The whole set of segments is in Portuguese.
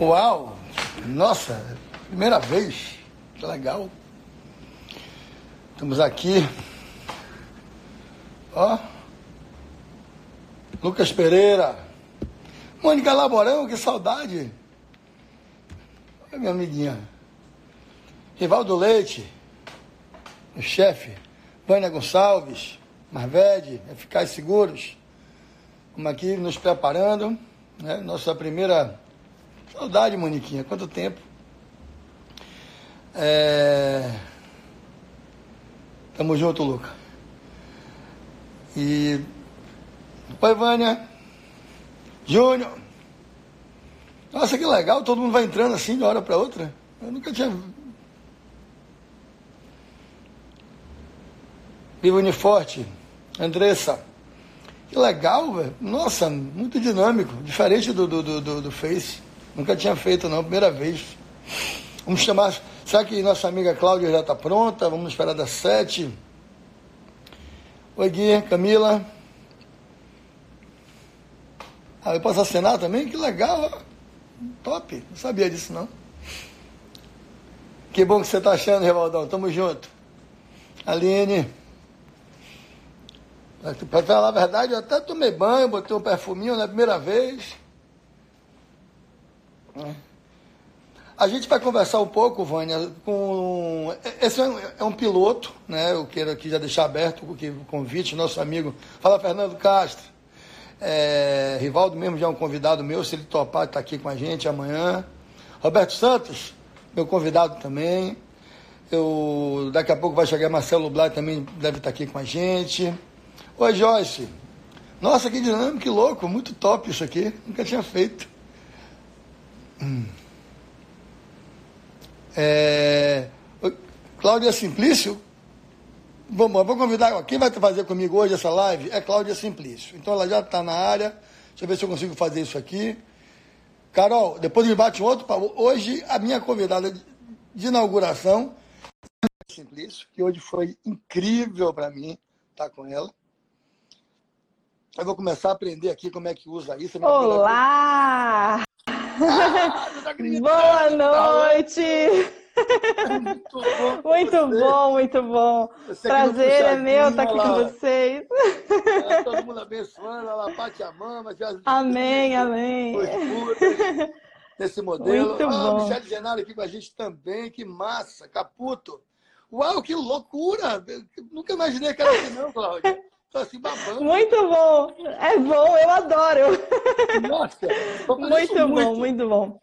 Uau! Nossa, primeira vez. Que legal. Estamos aqui. Ó. Lucas Pereira. Mônica Laborão, que saudade. Oi, minha amiguinha. Rivaldo Leite, o chefe. Vânia Gonçalves, Marvede, Eficaz Seguros. Estamos aqui nos preparando. Né? Nossa primeira. Saudade, Moniquinha. Quanto tempo. É... Tamo junto, Luca. E. Oi, Vânia. Júnior. Nossa, que legal, todo mundo vai entrando assim de uma hora para outra. Eu nunca tinha. Viva Uniforte. Andressa. Que legal, velho. Nossa, muito dinâmico. Diferente do, do, do, do, Face. Nunca tinha feito, não. Primeira vez. Vamos chamar. Será que nossa amiga Cláudia já está pronta? Vamos esperar das sete. Oi, Gui, Camila. Ah, eu posso assinar também? Que legal, Top. Não sabia disso, não. Que bom que você está achando, Revaldão. Tamo junto. Aline. Para falar a verdade, eu até tomei banho, botei um perfuminho na primeira vez. A gente vai conversar um pouco, Vânia, com. Esse é um piloto, né? Eu quero aqui já deixar aberto o convite, nosso amigo. Fala, Fernando Castro. É, Rivaldo mesmo já é um convidado meu, se ele topar, está aqui com a gente amanhã. Roberto Santos, meu convidado também. Eu, daqui a pouco vai chegar Marcelo Blay, também deve estar tá aqui com a gente. Oi, Joyce. Nossa, que dinâmico, que louco, muito top isso aqui. Nunca tinha feito. É... Cláudia Simplício, vamos, vou convidar, quem vai fazer comigo hoje essa live é Cláudia Simplício. Então ela já está na área, deixa eu ver se eu consigo fazer isso aqui. Carol, depois me bate um outro. Hoje a minha convidada de inauguração Simplício, que hoje foi incrível para mim estar com ela. Eu vou começar a aprender aqui como é que usa isso. Olá! Boa noite! Muito bom, muito bom, muito bom. Prazer é meu estar aqui com vocês. É, todo mundo abençoando, ela bate a mama. Amém, amém. Nesse modelo. Muito ah, bom. Michele Genaro aqui com a gente também, que massa. Caputo. Uau, que loucura! Nunca imaginei que era assim, não, Cláudia. Assim babando. Muito bom. É bom, eu adoro. Nossa, muito bom, muito, muito bom.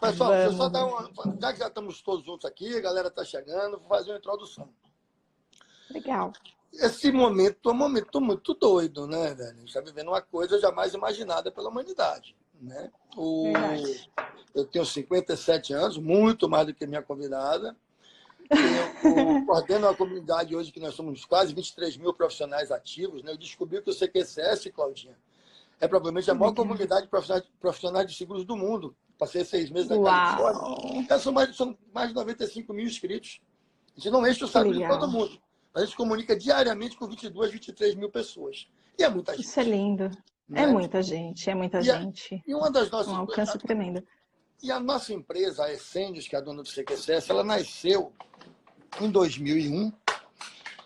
Pessoal, deixa eu só dar uma. Já que já estamos todos juntos aqui, a galera está chegando, vou fazer uma introdução. Legal. Esse momento é um momento muito doido, né, velho? A gente está vivendo uma coisa jamais imaginada pela humanidade. Né? O... Eu tenho 57 anos, muito mais do que minha convidada. Eu coordeno a comunidade hoje, que nós somos quase 23 mil profissionais ativos. Né? Eu descobri que o CQCS, Claudinha, é provavelmente a maior comunidade de profissionais de seguros do mundo. Passei seis meses na Califórnia. Já são mais, são mais de 95 mil inscritos. A gente não enche o saco de todo mundo. A gente comunica diariamente com 22, 23 mil pessoas. E é muita gente. Isso é lindo. Né? É muita gente, é muita e gente. A, e uma das nossas... Um alcance tremendo. E a nossa empresa, a Essênios, que é a dona do CQCS, ela nasceu em 2001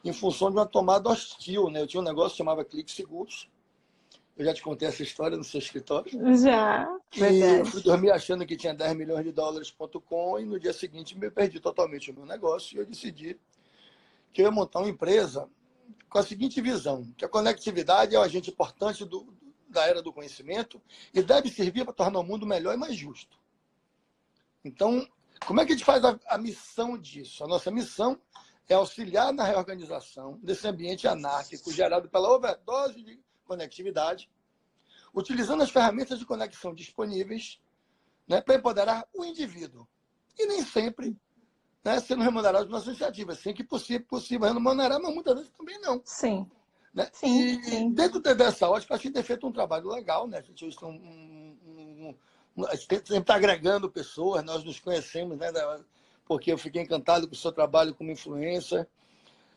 em função de uma tomada hostil. Né? Eu tinha um negócio que chamava Clique Seguros. Eu já te contei essa história no seu escritório. Já, verdade. E eu fui dormir achando que tinha 10 milhões de dólares.com e no dia seguinte me perdi totalmente o meu negócio e eu decidi que eu ia montar uma empresa com a seguinte visão, que a conectividade é um agente importante do, da era do conhecimento e deve servir para tornar o mundo melhor e mais justo. Então, como é que a gente faz a, a missão disso? A nossa missão é auxiliar na reorganização desse ambiente anárquico gerado pela overdose de conectividade, utilizando as ferramentas de conexão disponíveis né, para empoderar o indivíduo. E nem sempre né, sendo remunerado nossas iniciativas. Sim, que possível, possível remunerar, mas muitas vezes também não. Sim. Né? Sim, e sim. dentro dessa ótica, a gente tem feito um trabalho legal, né? A gente tem um, um, sempre está agregando pessoas, nós nos conhecemos, né? Porque eu fiquei encantado com o seu trabalho como influência.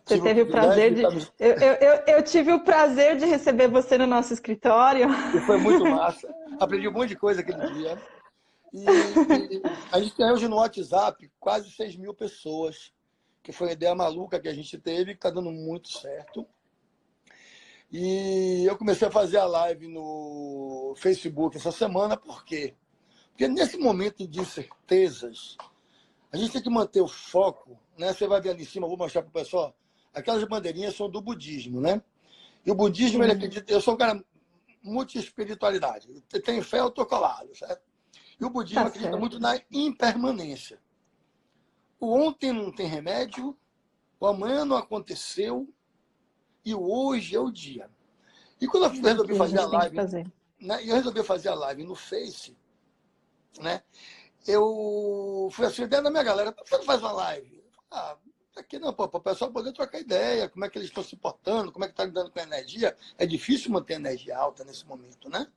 Você tive teve o prazer de. de... Eu, eu, eu, tive o prazer de receber você no nosso escritório. E foi muito massa. Aprendi um monte de coisa aquele dia. E, e a gente tem hoje no WhatsApp quase 6 mil pessoas, que foi uma ideia maluca que a gente teve, que está dando muito certo. E eu comecei a fazer a live no Facebook essa semana, por quê? Porque nesse momento de incertezas, a gente tem que manter o foco, né? Você vai ver ali em cima, vou mostrar para o pessoal, aquelas bandeirinhas são do budismo, né? E o budismo, ele acredita, eu sou um cara multi-espiritualidade. Eu tenho fé, eu estou colado, certo? E o budismo tá acredita muito na impermanência. O ontem não tem remédio, o amanhã não aconteceu, e o hoje é o dia. E quando eu resolvi fazer a live, fazer. Né, eu resolvi fazer a live no Face, né? Eu fui assim, ideia da minha galera, por que você não faz uma live? Ah, aqui não, para o pessoal poder trocar ideia, como é que eles estão se portando, como é que está lidando com a energia. É difícil manter energia alta nesse momento, né?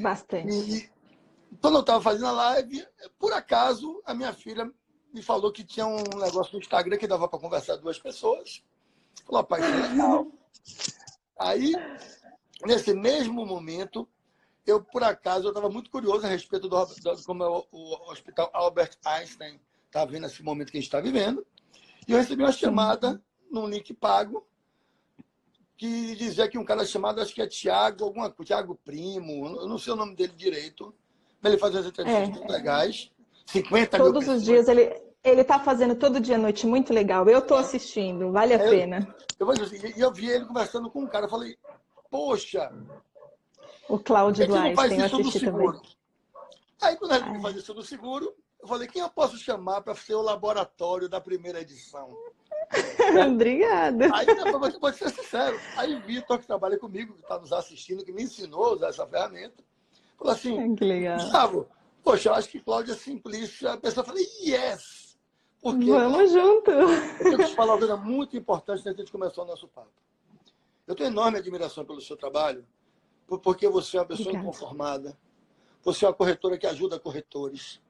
Bastante. E quando eu estava fazendo a live, por acaso, a minha filha me falou que tinha um negócio no Instagram que dava para conversar duas pessoas. Falou, pai, é legal. Aí, nesse mesmo momento, eu, por acaso, eu estava muito curioso a respeito do, do como é o, o, Hospital Albert Einstein está vendo esse momento que a gente está vivendo. E eu recebi uma chamada num link pago que dizia que um cara chamado, acho que é Tiago, alguma Tiago Primo, eu não sei o nome dele direito, para ele fazer as entrevistas é. muito legais. 50 Todos os dias ele ele está fazendo todo dia à noite, muito legal. Eu estou assistindo, vale a é, pena. Eu, eu, assim, eu vi ele conversando com um cara, eu falei, poxa, o Cláudio do Einstein, eu assisti também. Aí, quando a gente faz isso do seguro, eu falei, quem eu posso chamar para ser o laboratório da primeira edição? Obrigada. Aí, depois, vou ser sincero, aí Vitor, que trabalha comigo, que está nos assistindo, que me ensinou a usar essa ferramenta, falou assim, que legal. Gustavo, poxa, eu acho que Cláudia é simplista. A pessoa falou, yes! Porque, Vamos junto! Eu tenho que te falar uma coisa muito importante antes de começar o nosso papo. Eu tenho enorme admiração pelo seu trabalho, porque você é uma pessoa Obrigada. inconformada. Você é uma corretora que ajuda corretores.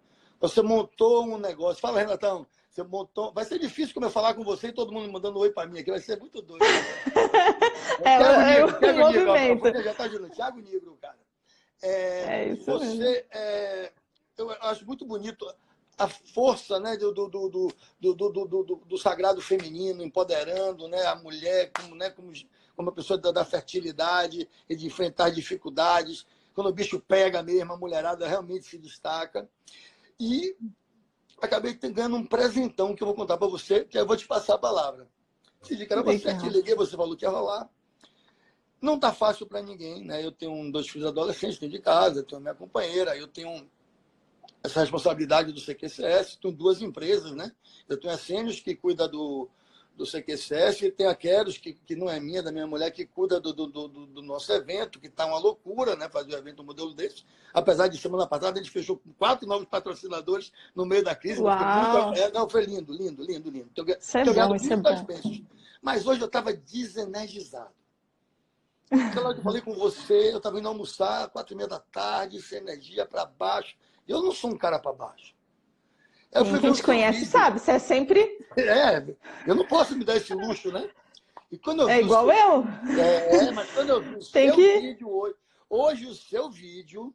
Você montou um negócio. Fala, Renatão. Você montou. Vai ser difícil como eu falar com você e todo mundo mandando oi para mim aqui. Vai ser muito doido. é, eu, eu, Thiago movimento. Negro, já está ajudando. Thiago Negro, cara. É, é isso você, é, eu acho muito bonito a força né, do, do, do, do, do, do, do, sagrado feminino, empoderando né, a mulher como, né, como, como uma pessoa da, da fertilidade e de enfrentar dificuldades. Quando o bicho pega mesmo, a mulherada realmente se destaca. E acabei ganhando um presentão que eu vou contar para você, que eu vou te passar a palavra. Se liga, era você, te liguei, você falou que ia rolar. Não tá fácil para ninguém, né? Eu tenho dois filhos adolescentes dentro de casa, tenho minha companheira, eu tenho essa responsabilidade do CQCS, tenho duas empresas, né? Eu tenho a Sênios, que cuida do, do CQCS, e tem a Queros, que, que não é minha, da minha mulher, que cuida do, do, do, do nosso evento, que está uma loucura, né? Fazer um evento um modelo desse. Apesar de semana passada a gente fechou com quatro novos patrocinadores no meio da crise. Muito... É, não, foi lindo, lindo, lindo, lindo. Tô, isso é bom, isso é bom. Mas hoje eu estava desenergizado. Então, eu falei com você, eu estava indo almoçar, quatro e meia da tarde, sem energia, para baixo. Eu não sou um cara para baixo. Eu Quem te conhece vídeo. sabe, você é sempre. É, eu não posso me dar esse luxo, né? E quando eu é igual seu... eu. É, mas quando eu vi o Tem seu que... vídeo hoje, hoje o seu vídeo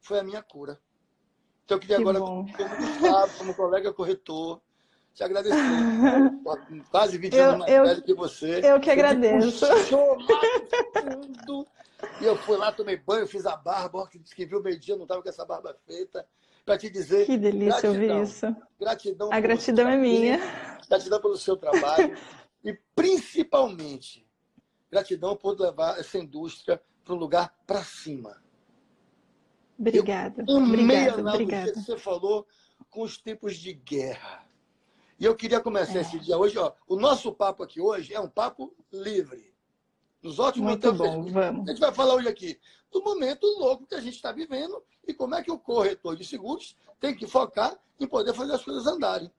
foi a minha cura. Então eu queria que agora, bom. como Gustavo, como colega corretor, te agradecer. Quase 20 eu, anos mais eu, velho que você. Eu que agradeço. Fundo. E eu fui lá, tomei banho, fiz a barba. Que disse que viu meio-dia, não estava com essa barba feita. Para te dizer. Que delícia gratidão, ouvir isso. Gratidão. A gratidão é minha. Gratidão pelo seu trabalho. e principalmente, gratidão por levar essa indústria para um lugar para cima. Obrigada. Eu obrigada, obrigada. que você falou com os tempos de guerra. E eu queria começar é. esse dia hoje. Ó, o nosso papo aqui hoje é um papo livre. Nos ótimos Muito bom, vamos. A gente vai falar hoje aqui do momento louco que a gente está vivendo e como é que o corretor de seguros tem que focar em poder fazer as coisas andarem.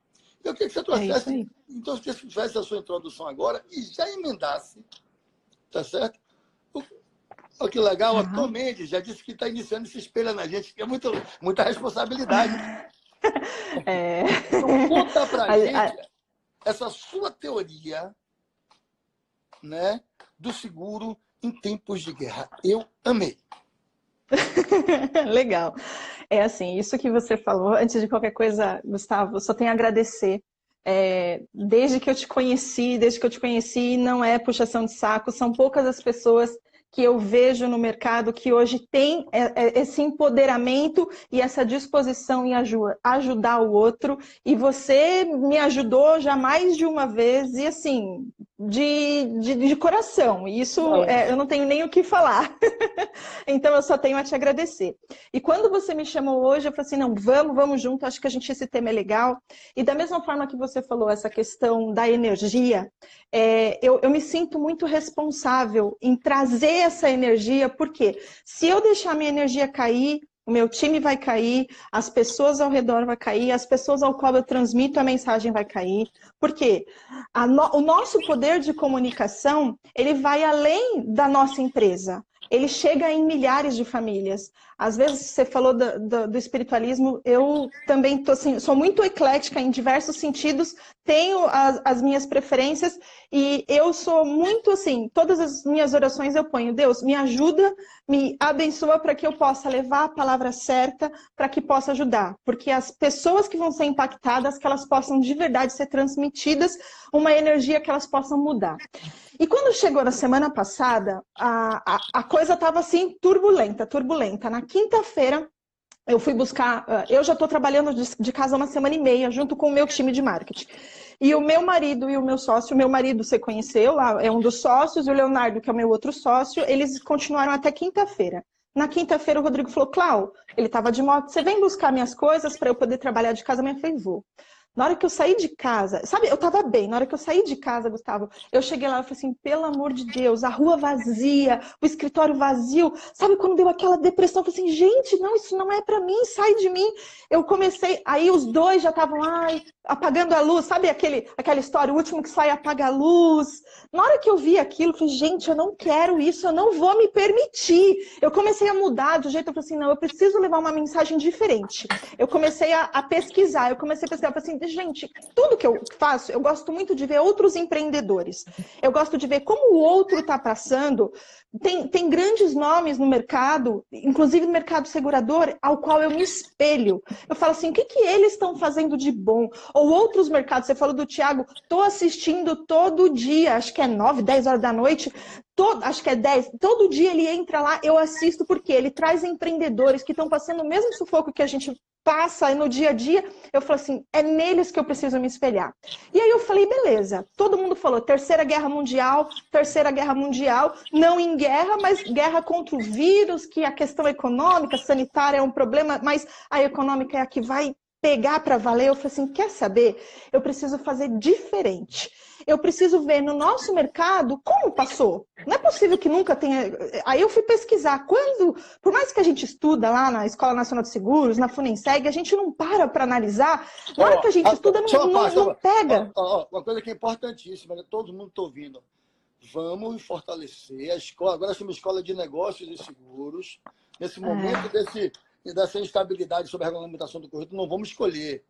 Eu queria que você é trouxesse, é então, se você fizesse a sua introdução agora e já emendasse, tá certo? Olha que legal, uhum. a Tom Mendes já disse que está iniciando se espelha na gente, que é muito, muita responsabilidade. É... Então, conta pra a, gente a... essa sua teoria né, do seguro em tempos de guerra. Eu amei. Legal. É assim, isso que você falou, antes de qualquer coisa, Gustavo, só tenho a agradecer. É, desde que eu te conheci, desde que eu te conheci, não é puxação de saco, são poucas as pessoas que eu vejo no mercado que hoje tem é, é, esse empoderamento e essa disposição em ajudar o outro. E você me ajudou já mais de uma vez, e assim, de, de, de coração. Isso é, eu não tenho nem o que falar. então eu só tenho a te agradecer. E quando você me chamou hoje, eu falei assim: não, vamos, vamos junto, acho que a gente esse tema é legal. E da mesma forma que você falou, essa questão da energia, é, eu, eu me sinto muito responsável em trazer essa energia, porque se eu deixar minha energia cair, o meu time vai cair, as pessoas ao redor vão cair, as pessoas ao qual eu transmito a mensagem vai cair. Por quê? No, o nosso poder de comunicação, ele vai além da nossa empresa. Ele chega em milhares de famílias. Às vezes você falou do, do, do espiritualismo, eu também tô, assim, sou muito eclética em diversos sentidos, tenho as, as, minhas preferências e eu sou muito assim, todas as minhas orações eu ponho, Deus, me ajuda, me abençoa para que eu possa levar a palavra certa, para que possa ajudar. Porque as pessoas que vão ser impactadas, que elas possam de verdade ser transmitidas uma energia que elas possam mudar. E quando chegou na semana passada, a, a, a coisa estava assim, turbulenta, turbulenta. Na quinta-feira, eu fui buscar. Ah, eu já estou trabalhando de casa uma semana e meia, junto com o meu time de marketing. E o meu marido e o meu sócio, o meu marido você conheceu, lá é um dos sócios, e o Leonardo, que é o meu outro sócio, eles continuaram até quinta-feira. Na quinta-feira, o Rodrigo falou: Clau, ele estava de moto, você vem buscar minhas coisas para eu poder trabalhar de casa? Eu falei: vou. Na hora que eu saí de casa, sabe, eu tava bem, na hora que eu saí de casa, Gustavo, eu cheguei lá e falei assim, pelo amor de Deus, a rua vazia, o escritório vazio, sabe quando deu aquela depressão, eu falei assim, gente, não, isso não é para mim, sai de mim. Eu comecei, aí os dois já estavam, ai, apagando a luz, sabe aquele, aquela história, o último que sai apaga a luz. Na hora que eu vi aquilo, eu falei, gente, eu não quero isso, eu não vou me permitir. Eu comecei a mudar do jeito, eu falei assim, não, eu preciso levar uma mensagem diferente. Eu comecei a, a pesquisar, eu comecei a pesquisar, eu falei assim, gente, tudo que eu faço, eu gosto muito de ver outros empreendedores. Eu gosto de ver como o outro está passando. Tem, tem grandes nomes no mercado, inclusive no mercado segurador, ao qual eu me espelho. Eu falo assim, o que, que eles estão fazendo de bom? Ou outros mercados, você falou do Thiago, estou assistindo todo dia, acho que é 9, 10 horas da noite, todo, acho que é 10, todo dia ele entra lá, eu assisto, porque ele traz empreendedores que estão passando o mesmo sufoco que a gente passa no dia a dia. Eu falo assim, é neles que eu preciso me espelhar. E aí eu falei, beleza, todo mundo falou, terceira guerra mundial, terceira guerra mundial, não em guerra, mas guerra contra o vírus, que a questão econômica, sanitária é um problema, mas a econômica é a que vai pegar para valer, eu falei assim: quer saber? Eu preciso fazer diferente. Eu preciso ver no nosso mercado como passou. Não é possível que nunca tenha. Aí eu fui pesquisar. Quando, por mais que a gente estuda lá na Escola Nacional de Seguros, na Funenseg, a gente não para para analisar. Na hora que a gente estuda, não, não, não pega. uma coisa que é importantíssima, né? todo mundo está ouvindo. Vamos fortalecer a escola. Agora somos escola de negócios e seguros. Nesse momento é. desse e dessa instabilidade sobre a regulamentação do corretor, não vamos escolher.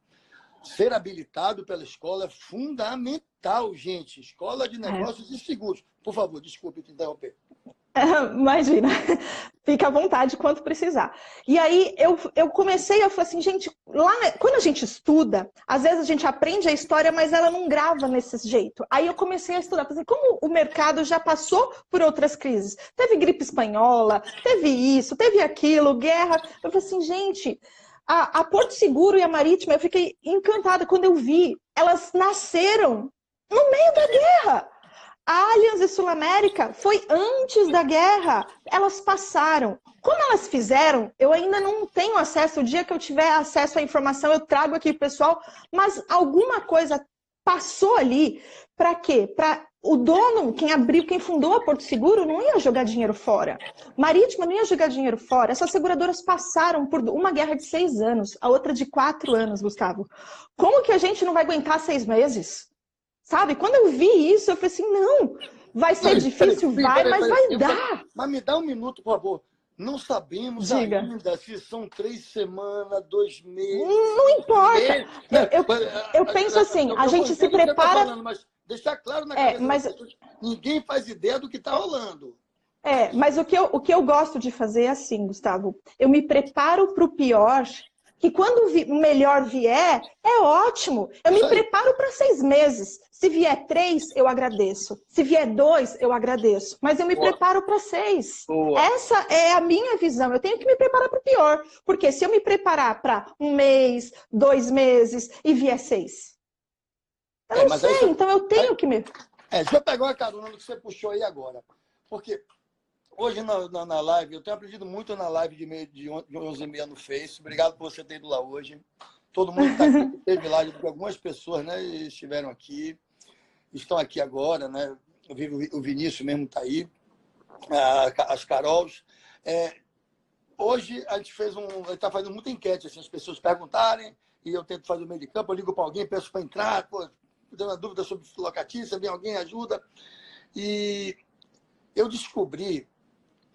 Ser habilitado pela escola é fundamental, gente. Escola de é. Negócios é. e Seguros. Por favor, desculpe te interromper. Imagina, fica à vontade quanto precisar. E aí eu, eu comecei a falar assim, gente, lá quando a gente estuda, às vezes a gente aprende a história, mas ela não grava nesse jeito. Aí eu comecei a estudar, assim, como o mercado já passou por outras crises. Teve gripe espanhola, teve isso, teve aquilo, guerra. Eu falei assim, gente, a, a Porto Seguro e a Marítima, eu fiquei encantada quando eu vi, elas nasceram no meio da guerra. A Allianz e Sul América foi antes da guerra. Elas passaram. Como elas fizeram, eu ainda não tenho acesso. O dia que eu tiver acesso à informação, eu trago aqui pessoal. Mas alguma coisa passou ali para quê? Para o dono, quem abriu, quem fundou a Porto Seguro, não ia jogar dinheiro fora. Marítima não ia jogar dinheiro fora. Essas seguradoras passaram por uma guerra de seis anos, a outra de quatro anos, Gustavo. Como que a gente não vai aguentar seis meses? Sabe? Quando eu vi isso, eu falei assim: não, vai ser difícil, vai, mas vai dar. Mas me dá um minuto, por favor. Não sabemos Diga. ainda se são três semanas, dois meses. Não importa. Meses. Eu, eu, eu, penso assim, a gente se prepara. Falando, mas deixar claro na é, cabeça mas... ninguém faz ideia do que está rolando. É, mas o que, eu, o que eu gosto de fazer é assim, Gustavo. Eu me preparo para o pior que quando o melhor vier, é ótimo. Eu me preparo para seis meses. Se vier três, eu agradeço. Se vier dois, eu agradeço. Mas eu me Boa. preparo para seis. Boa. Essa é a minha visão. Eu tenho que me preparar para o pior. Porque se eu me preparar para um mês, dois meses e vier seis, eu é, não sei. Aí, então eu tenho é, que me. É, deixa eu pegar uma carona que você puxou aí agora. Porque Hoje na, na, na, live, eu tenho aprendido muito na live de, meio, de 11h30 no Face. Obrigado por você ter ido lá hoje. Todo mundo está aqui, teve lá, algumas pessoas né, estiveram aqui, estão aqui agora, né? O Vinícius mesmo está aí, as Carols. É, hoje a gente fez um. está fazendo muita enquete, assim, as pessoas perguntarem, e eu tento fazer o meio de campo, eu ligo para alguém, peço para entrar, pô, dando uma dúvida sobre locatícia, vem alguém, ajuda. E eu descobri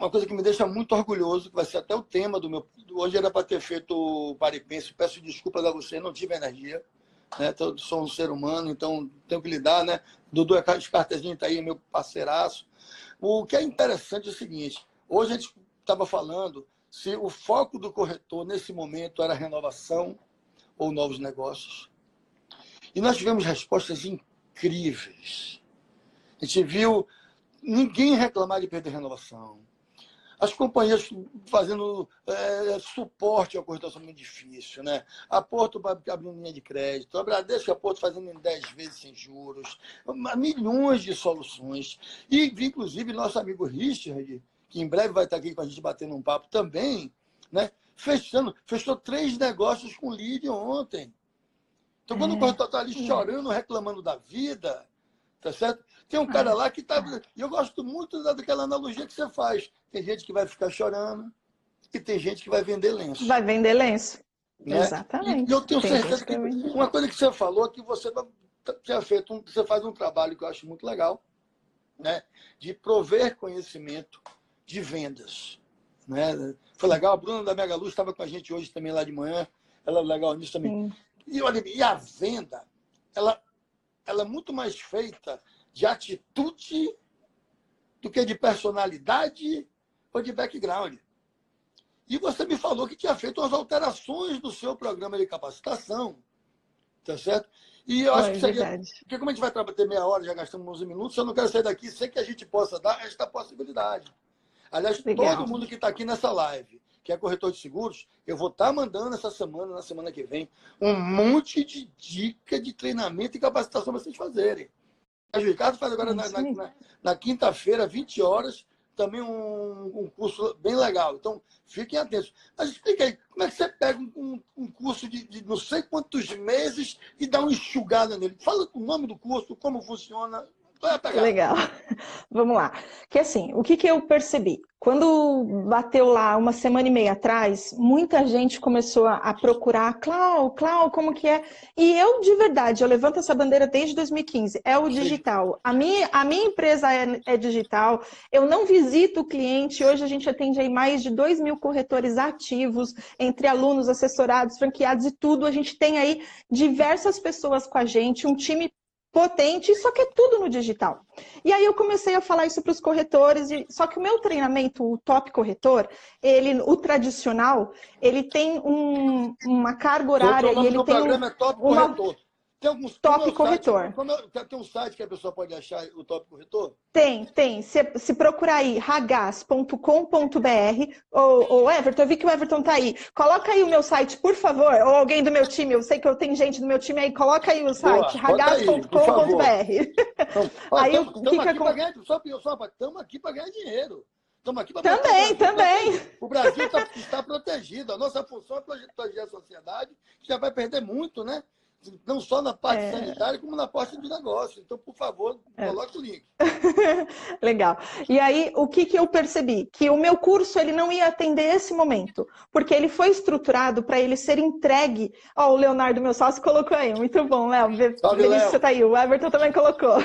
uma coisa que me deixa muito orgulhoso, que vai ser até o tema do meu. Hoje era para ter feito o Paripense, peço desculpas a você, não tive energia. Né? Sou um ser humano, então tenho que lidar, né? Dudu Escartezinho está aí, meu parceiraço. O que é interessante é o seguinte: hoje a gente estava falando se o foco do corretor nesse momento era renovação ou novos negócios. E nós tivemos respostas incríveis. A gente viu ninguém reclamar de perder renovação as companhias fazendo é, suporte ao corretor muito difícil, né? A Porto abrindo linha de crédito, a Bradesco e a Porto fazendo em 10 vezes sem juros, milhões de soluções. E, inclusive, nosso amigo Richard, que em breve vai estar aqui com a gente batendo um papo também, né? Fechando, fechou três negócios com lead ontem. Então, quando é. o corretor está ali chorando, reclamando da vida, tá certo? Tem um cara lá que está. E eu gosto muito daquela analogia que você faz. Tem gente que vai ficar chorando e tem gente que vai vender lenço. Vai vender lenço. Né? Exatamente. E eu tenho tem certeza que, uma coisa que você falou é que você tinha feito um, você faz um trabalho que eu acho muito legal, né? De prover conhecimento de vendas. Né? Foi legal, a Bruna da Mega Luz estava com a gente hoje também lá de manhã. Ela é legal nisso também. E, olha, e a venda, ela, ela é muito mais feita de atitude do que de personalidade ou de background. E você me falou que tinha feito umas alterações no seu programa de capacitação. Tá certo? E eu acho que seria. Verdade. Porque como a gente vai ter meia hora, já gastamos 11 minutos, eu não quero sair daqui sem que a gente possa dar esta possibilidade. Aliás, Legal. todo mundo que está aqui nessa live, que é corretor de seguros, eu vou estar tá mandando essa semana, na semana que vem, um monte de dica de treinamento e capacitação para vocês fazerem. Ricardo faz agora na, na, na, na quinta-feira, 20 horas, também um, um, curso bem legal. Então, fiquem atentos. Mas explica aí, como é que você pega um, um curso de, de, não sei quantos meses e dá uma enxugada nele? Fala o nome do curso, como funciona, Legal. Vamos lá. Que assim, o que, que eu percebi? Quando bateu lá uma semana e meia atrás, muita gente começou a, procurar, Clau, Clau, como que é? E eu, de verdade, eu levanto essa bandeira desde 2015, é o digital. A minha, a minha empresa é, é digital, eu não visito o cliente, hoje a gente atende aí mais de 2 mil corretores ativos, entre alunos, assessorados, franqueados e tudo. A gente tem aí diversas pessoas com a gente, um time potente, só que é tudo no digital. E aí eu comecei a falar isso para os corretores, e, só que o meu treinamento, o top corretor, ele, o tradicional, ele tem um, uma carga horária e ele tem um, é top uma, corretor. Tem alguns top como corretor. Site, é, tem um site que a pessoa pode achar o top corretor? Tem, tem. Se, se procurar aí ragaz.com.br, ou, Everton, eu vi que o Everton tá aí. Coloca aí o meu site, por favor, ou alguém do meu time, eu sei que eu tenho gente do meu time aí, coloca aí o site, ragaz.com.br. aí, o que que ganhar, só, só, estamos aqui para ganhar dinheiro. Estamos aqui para Também, também. O Brasil está, está protegido. A nossa função é proteger a sociedade, que já vai perder muito, né? Não só na parte é... sanitária, como na parte de negócio. Então, por favor, é. coloque o link. Legal. E aí, o que, que eu percebi? Que o meu curso ele não ia atender esse momento, porque ele foi estruturado para ele ser entregue. Ó, oh, o Leonardo, meu sócio, colocou aí. Muito bom, Léo. Feliz que você está aí. O Everton também colocou.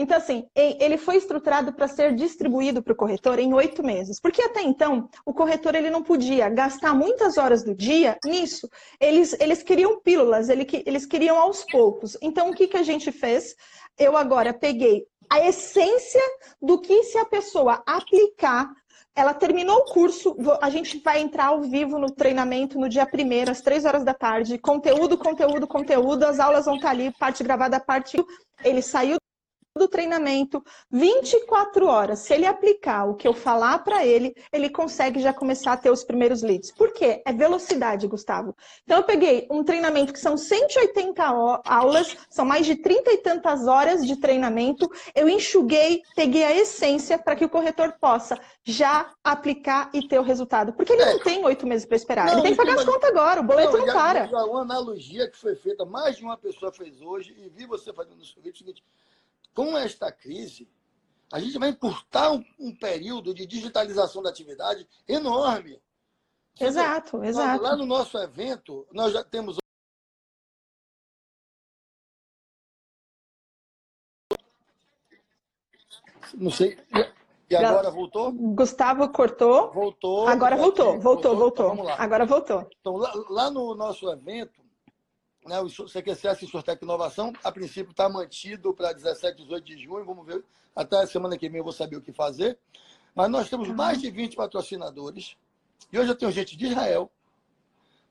Então, assim, ele foi estruturado para ser distribuído para o corretor em oito meses. Porque até então, o corretor ele não podia gastar muitas horas do dia nisso. Eles, eles queriam pílulas, eles queriam aos poucos. Então, o que, que a gente fez? Eu agora peguei a essência do que se a pessoa aplicar ela terminou o curso, a gente vai entrar ao vivo no treinamento no dia primeiro, às três horas da tarde. Conteúdo, conteúdo, conteúdo. As aulas vão estar ali, parte gravada, parte. Ele saiu do treinamento, 24 horas. Se ele aplicar o que eu falar para ele, ele consegue já começar a ter os primeiros leads. Por quê? É velocidade, Gustavo. Então, eu peguei um treinamento que são 180 aulas, são mais de 30 e tantas horas de treinamento. Eu enxuguei, peguei a essência para que o corretor possa já aplicar e ter o resultado. Porque ele é. não tem oito meses para esperar. Não, ele tem que pagar as contas agora, o boleto não, não para. Uma analogia que foi feita, mais de uma pessoa fez hoje, e vi você fazendo vídeo o seguinte com esta crise, a gente vai encurtar um, um período de digitalização da atividade enorme. Exato, exato. Lá no nosso evento, nós já temos. Não sei. E agora voltou? Gustavo cortou. Voltou. Agora voltou, voltou, voltou. Então, vamos lá. Agora voltou. Então, lá, lá no nosso evento, né, o CQCS em Sortec Inovação, a princípio está mantido para 17 e 18 de junho, vamos ver, até a semana que vem eu vou saber o que fazer. Mas nós temos mais de 20 patrocinadores, e hoje eu tenho gente de Israel,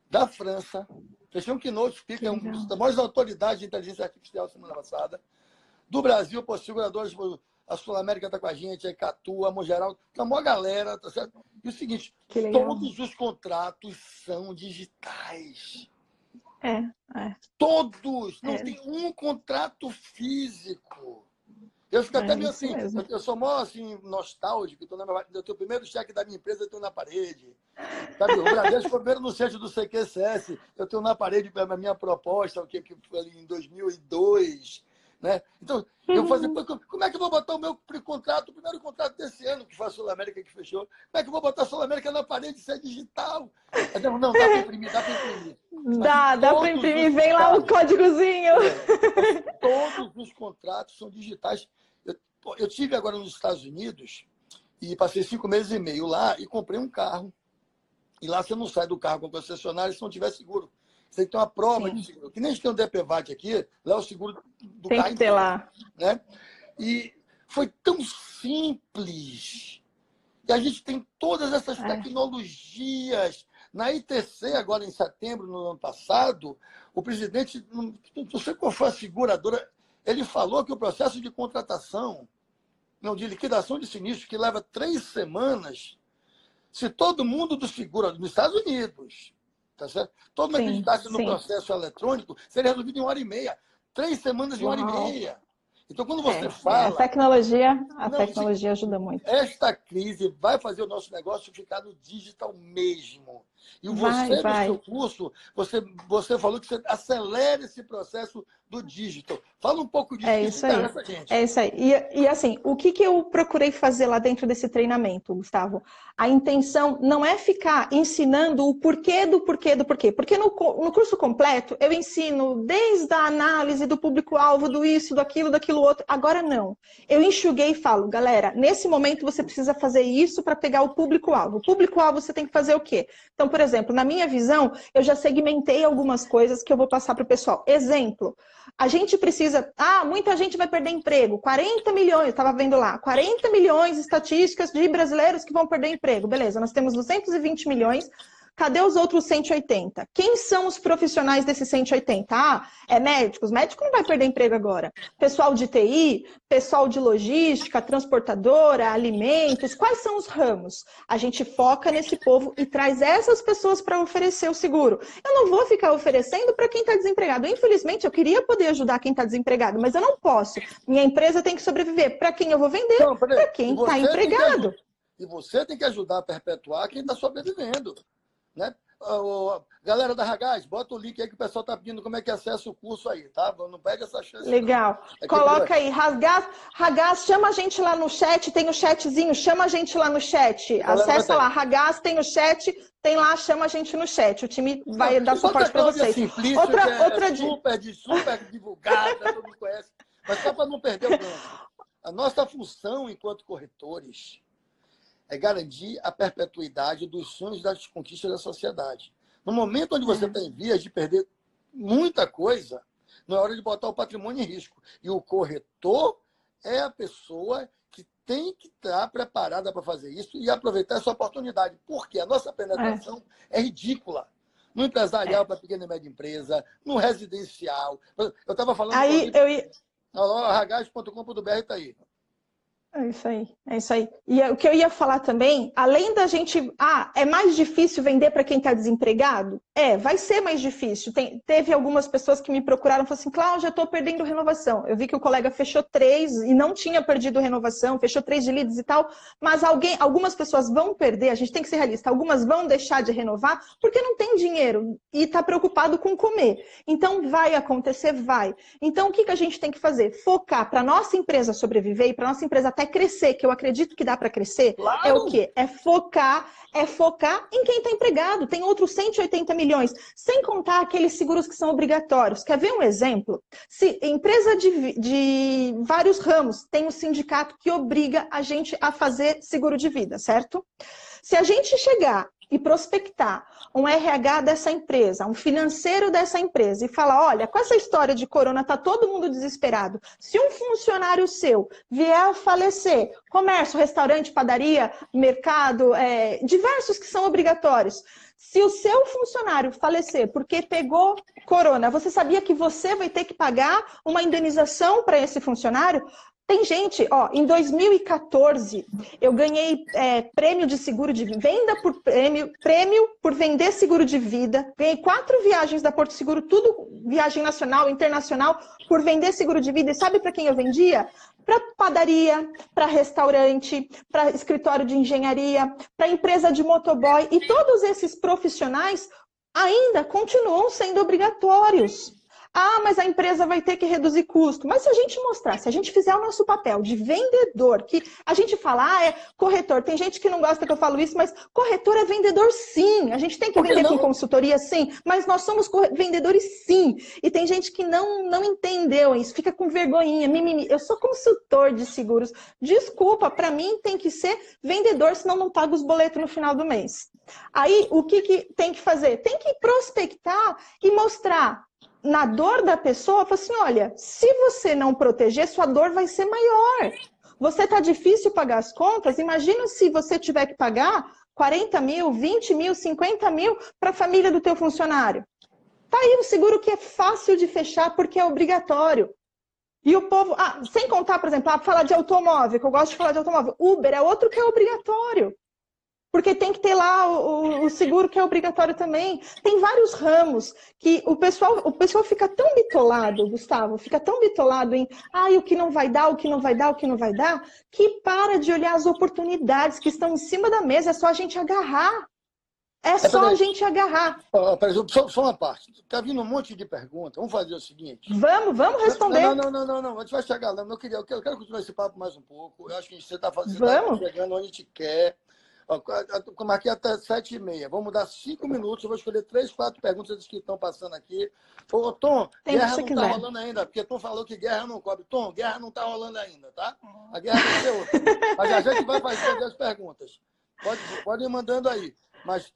da França, Fechão Keynote Speaker, é uma das maiores autoridades de inteligência artificial semana passada, do Brasil, por seguradores, a Sul América está com a gente, a Icatu, a Mogeral, tá uma galera, tá certo? E o seguinte, todos os contratos são digitais. É, é. Todos! Não é. tem um contrato físico. Eu fico é, até meio assim, mesmo. eu sou mó assim, nostálgico, então, eu tenho o primeiro cheque da minha empresa, eu tenho na parede. Sabe, o Bradesco foi primeiro no centro do CQCS, eu tenho na parede a minha proposta, o que, que foi em 2002. Né? Então, eu falei, como é que eu vou botar o meu contrato, o primeiro contrato desse ano, que foi a Sul América que fechou, como é que eu vou botar a Sul América na parede se é digital? Não, não, dá para imprimir, dá para imprimir. dá, dá para imprimir, vem lá o códigozinho. É, todos os contratos são digitais. Eu, eu tive agora nos Estados Unidos e passei cinco meses e meio lá e comprei um carro. E lá você não sai do carro com o concessionário se não tiver seguro. Você tem que ter uma prova Sim. de seguro. Que nem a gente tem um DPVAT aqui, lá é o seguro do tem carro. Tem que ter lá. Né? E foi tão simples. E a gente tem todas essas é. tecnologias. Na ITC, agora em setembro, no ano passado, o presidente, não sei qual foi a seguradora, ele falou que o processo de contratação, não, de liquidação de sinistro, que leva três semanas, se todo mundo dos seguros nos Estados Unidos, Tá certo? Todo mundo acreditasse no processo eletrônico, seria resolvido em uma hora e meia. Três semanas em uma hora e meia. Então, quando você é, fala. A tecnologia, a não, tecnologia ajuda muito. Esta crise vai fazer o nosso negócio ficar no digital mesmo. E vai, você, vai. no seu curso, você, você falou que você acelera esse processo do digital. Fala um pouco disso. É isso aí. Gente. É isso aí. E, e assim, o que, que eu procurei fazer lá dentro desse treinamento, Gustavo? A intenção não é ficar ensinando o porquê do porquê do porquê. Porque no, no curso completo eu ensino desde a análise do público-alvo, do isso, do aquilo, daquilo outro. Agora não. Eu enxuguei e falo, galera, nesse momento você precisa fazer isso para pegar o público-alvo. O público-alvo você tem que fazer o quê? Então, por exemplo, na minha visão, eu já segmentei algumas coisas que eu vou passar para o pessoal. Exemplo, a gente precisa. Ah, muita gente vai perder emprego. 40 milhões, estava vendo lá, 40 milhões estatísticas de brasileiros que vão perder emprego. Beleza, nós temos 220 milhões Cadê os outros 180? Quem são os profissionais desses 180? Ah, é médicos? Médico não vai perder emprego agora. Pessoal de TI, pessoal de logística, transportadora, alimentos, quais são os ramos? A gente foca nesse povo e traz essas pessoas para oferecer o seguro. Eu não vou ficar oferecendo para quem está desempregado. Infelizmente, eu queria poder ajudar quem está desempregado, mas eu não posso. Minha empresa tem que sobreviver. Para quem eu vou vender? Para quem está empregado. E você tem que ajudar a perpetuar quem está sobrevivendo. Né? galera da Ragaz, bota o link aí que o pessoal está pedindo como é que acessa o curso aí, tá? Não perde essa chance. Legal. É Coloca aí, Ragaz, Ragaz, chama a gente lá no chat, tem o chatzinho, chama a gente lá no chat. Acessa lá, Ragaz, tem o chat, tem lá, chama a gente no chat. O time vai Não, dar suporte para vocês. Simplício, outra, é outra super, de super divulgada, todo mundo conhece. Mas só para não perder o ganho. A nossa função enquanto corretores é garantir a perpetuidade dos sonhos das conquistas da sociedade. No momento onde você está em vias de perder muita coisa, não é hora de botar o patrimônio em risco. E o corretor é a pessoa que tem que estar preparada para fazer isso e aproveitar essa oportunidade, porque a nossa penetração é, é ridícula. No empresarial é. para pequena e média empresa, no residencial. Eu estava falando. Aí, eu ia. rh.com.br está aí. É isso aí, é isso aí. E o que eu ia falar também, além da gente. Ah, é mais difícil vender para quem está desempregado? É, vai ser mais difícil. Tem, teve algumas pessoas que me procuraram e falaram assim: Cláudia, estou perdendo renovação. Eu vi que o colega fechou três e não tinha perdido renovação, fechou três de leads e tal, mas alguém, algumas pessoas vão perder, a gente tem que ser realista, algumas vão deixar de renovar porque não tem dinheiro e está preocupado com comer. Então, vai acontecer, vai. Então, o que, que a gente tem que fazer? Focar para nossa empresa sobreviver e para nossa empresa até crescer, que eu acredito que dá para crescer, claro. é o quê? É focar, é focar em quem está empregado. Tem outros 180 milhões, sem contar aqueles seguros que são obrigatórios. Quer ver um exemplo? Se empresa de, de vários ramos tem um sindicato que obriga a gente a fazer seguro de vida, certo? Se a gente chegar e prospectar um RH dessa empresa, um financeiro dessa empresa e falar, olha, com essa história de corona tá todo mundo desesperado. Se um funcionário seu vier a falecer, comércio, restaurante, padaria, mercado, é, diversos que são obrigatórios. Se o seu funcionário falecer porque pegou corona, você sabia que você vai ter que pagar uma indenização para esse funcionário? Tem gente, ó, em 2014 eu ganhei é, prêmio de seguro de venda por prêmio, prêmio por vender seguro de vida. Ganhei quatro viagens da Porto Seguro, tudo viagem nacional, internacional, por vender seguro de vida. E sabe para quem eu vendia? Para padaria, para restaurante, para escritório de engenharia, para empresa de motoboy. E todos esses profissionais ainda continuam sendo obrigatórios. Ah, mas a empresa vai ter que reduzir custo. Mas se a gente mostrar, se a gente fizer o nosso papel de vendedor, que a gente fala, ah, é corretor. Tem gente que não gosta que eu falo isso, mas corretor é vendedor sim. A gente tem que vender não? com consultoria sim, mas nós somos vendedores sim. E tem gente que não, não entendeu isso, fica com vergonhinha, mimimi. Eu sou consultor de seguros. Desculpa, para mim tem que ser vendedor, senão não paga os boletos no final do mês. Aí, o que, que tem que fazer? Tem que prospectar e mostrar na dor da pessoa, fala assim: olha, se você não proteger, sua dor vai ser maior. Você está difícil pagar as contas, imagina se você tiver que pagar 40 mil, 20 mil, 50 mil para a família do teu funcionário. Tá aí um seguro que é fácil de fechar porque é obrigatório. E o povo, ah, sem contar, por exemplo, ah, falar de automóvel, que eu gosto de falar de automóvel. Uber é outro que é obrigatório porque tem que ter lá o, o, seguro que é obrigatório também. Tem vários ramos que o pessoal, o pessoal fica tão bitolado, Gustavo, fica tão bitolado em ah, o que não vai dar, o que não vai dar, o que não vai dar, que para de olhar as oportunidades que estão em cima da mesa, é só a gente agarrar. É, é só a gente agarrar. só, só, uma parte. Está vindo um monte de perguntas. Vamos fazer o seguinte. Vamos, vamos responder. Não, não, não, não, não. A gente vai chegar lá. Eu, queria, eu, quero, continuar esse papo mais um pouco. Eu acho que você está fazendo. Tá chegando onde a gente quer. Como aqui até sete e meia. Vamos dar cinco minutos. Eu vou escolher três, quatro perguntas que estão passando aqui. Ô, Tom, Tem guerra não está rolando ainda, porque Tom falou que guerra não cobre. Tom, guerra não está rolando ainda, tá? A guerra vai ser outra. Mas a gente vai fazer as perguntas. Pode, pode ir mandando aí. Mas